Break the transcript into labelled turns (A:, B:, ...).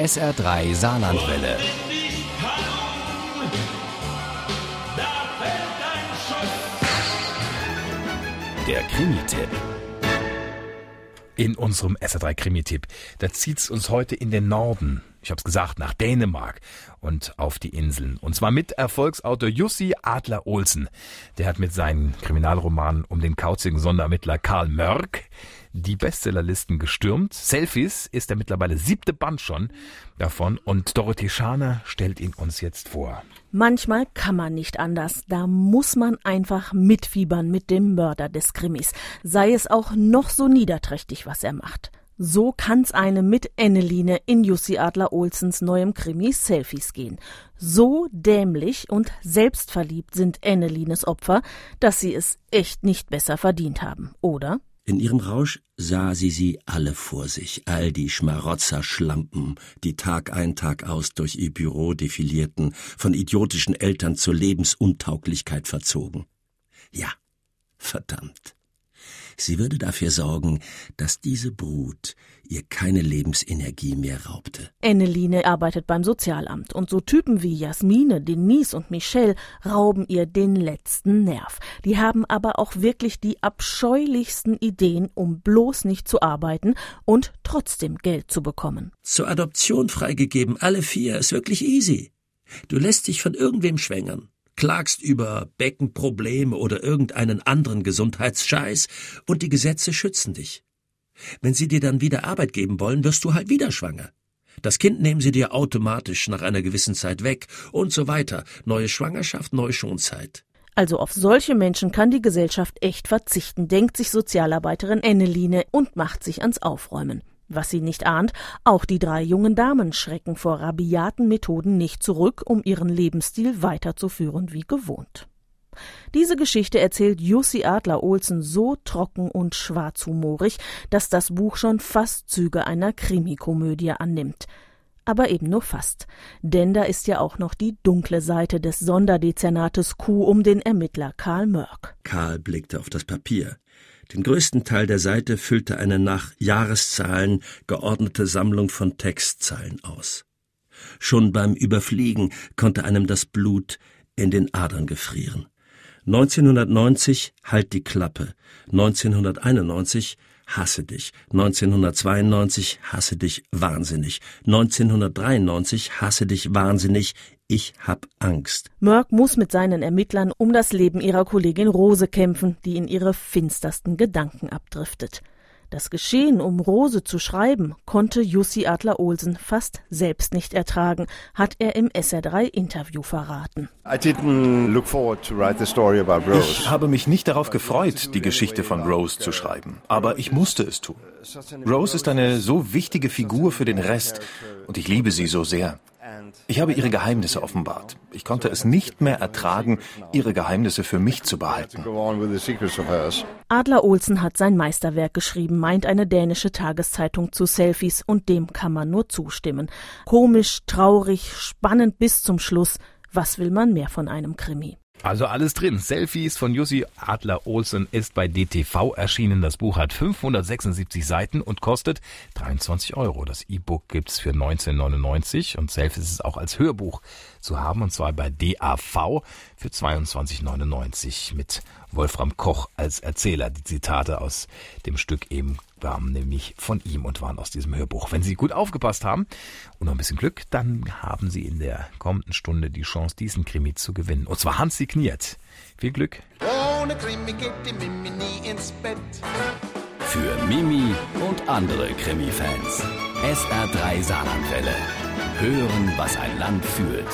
A: SR3 Saarlandwelle. Der Krimi-Tipp. In unserem SR3 Krimi-Tipp, da zieht's uns heute in den Norden. Ich hab's gesagt, nach Dänemark und auf die Inseln. Und zwar mit Erfolgsautor Jussi Adler Olsen. Der hat mit seinen Kriminalromanen um den kauzigen Sonderermittler Karl Mörk die Bestsellerlisten gestürmt. Selfies ist der mittlerweile siebte Band schon davon und Dorothee Schaner stellt ihn uns jetzt vor.
B: Manchmal kann man nicht anders. Da muss man einfach mitfiebern mit dem Mörder des Krimis. Sei es auch noch so niederträchtig, was er macht. So kann's einem mit Enneline in Jussi Adler Olsens neuem Krimi Selfies gehen. So dämlich und selbstverliebt sind Ennelines Opfer, dass sie es echt nicht besser verdient haben, oder?
C: In ihrem Rausch sah sie sie alle vor sich, all die Schmarotzer-Schlampen, die Tag ein, Tag aus durch ihr Büro defilierten, von idiotischen Eltern zur Lebensuntauglichkeit verzogen. Ja, verdammt. Sie würde dafür sorgen, dass diese Brut ihr keine Lebensenergie mehr raubte.
B: Enneline arbeitet beim Sozialamt und so Typen wie Jasmine, Denise und Michelle rauben ihr den letzten Nerv. Die haben aber auch wirklich die abscheulichsten Ideen, um bloß nicht zu arbeiten und trotzdem Geld zu bekommen.
C: Zur Adoption freigegeben, alle vier, ist wirklich easy. Du lässt dich von irgendwem schwängern klagst über Beckenprobleme oder irgendeinen anderen Gesundheitsscheiß und die Gesetze schützen dich. Wenn sie dir dann wieder Arbeit geben wollen, wirst du halt wieder schwanger. Das Kind nehmen sie dir automatisch nach einer gewissen Zeit weg und so weiter. Neue Schwangerschaft, neue Schonzeit.
B: Also auf solche Menschen kann die Gesellschaft echt verzichten, denkt sich Sozialarbeiterin Enneline und macht sich ans Aufräumen. Was sie nicht ahnt, auch die drei jungen Damen schrecken vor rabiaten Methoden nicht zurück, um ihren Lebensstil weiterzuführen wie gewohnt. Diese Geschichte erzählt Jussi Adler Olsen so trocken und schwarzhumorig, dass das Buch schon fast Züge einer Krimikomödie annimmt. Aber eben nur fast. Denn da ist ja auch noch die dunkle Seite des Sonderdezernates Q um den Ermittler Karl Mörk.
C: Karl blickte auf das Papier. Den größten Teil der Seite füllte eine nach Jahreszahlen geordnete Sammlung von Textzeilen aus. Schon beim Überfliegen konnte einem das Blut in den Adern gefrieren. 1990 Halt die Klappe, 1991 Hasse dich, 1992 Hasse dich wahnsinnig, 1993 Hasse dich wahnsinnig, ich hab Angst.
B: Mörk muss mit seinen Ermittlern um das Leben ihrer Kollegin Rose kämpfen, die in ihre finstersten Gedanken abdriftet. Das Geschehen, um Rose zu schreiben, konnte Jussi Adler Olsen fast selbst nicht ertragen, hat er im SR3-Interview verraten.
D: Ich habe mich nicht darauf gefreut, die Geschichte von Rose zu schreiben, aber ich musste es tun. Rose ist eine so wichtige Figur für den Rest und ich liebe sie so sehr. Ich habe ihre Geheimnisse offenbart. Ich konnte es nicht mehr ertragen, ihre Geheimnisse für mich zu behalten.
B: Adler Olsen hat sein Meisterwerk geschrieben, meint eine dänische Tageszeitung zu Selfies, und dem kann man nur zustimmen. Komisch, traurig, spannend bis zum Schluss. Was will man mehr von einem Krimi?
A: Also alles drin. Selfies von Jussi Adler Olsen ist bei DTV erschienen. Das Buch hat 576 Seiten und kostet 23 Euro. Das E-Book gibt's für 19,99 und Selfies ist auch als Hörbuch zu haben und zwar bei DAV für 22,99 mit Wolfram Koch als Erzähler. Die Zitate aus dem Stück eben waren nämlich von ihm und waren aus diesem Hörbuch. Wenn Sie gut aufgepasst haben und noch ein bisschen Glück, dann haben Sie in der kommenden Stunde die Chance, diesen Krimi zu gewinnen. Und zwar handsigniert. Viel Glück. Ohne Krimi geht die Mimi nie ins Bett. Für Mimi und andere Krimi-Fans. SR3 Saarlandwelle. Hören, was ein Land fühlt.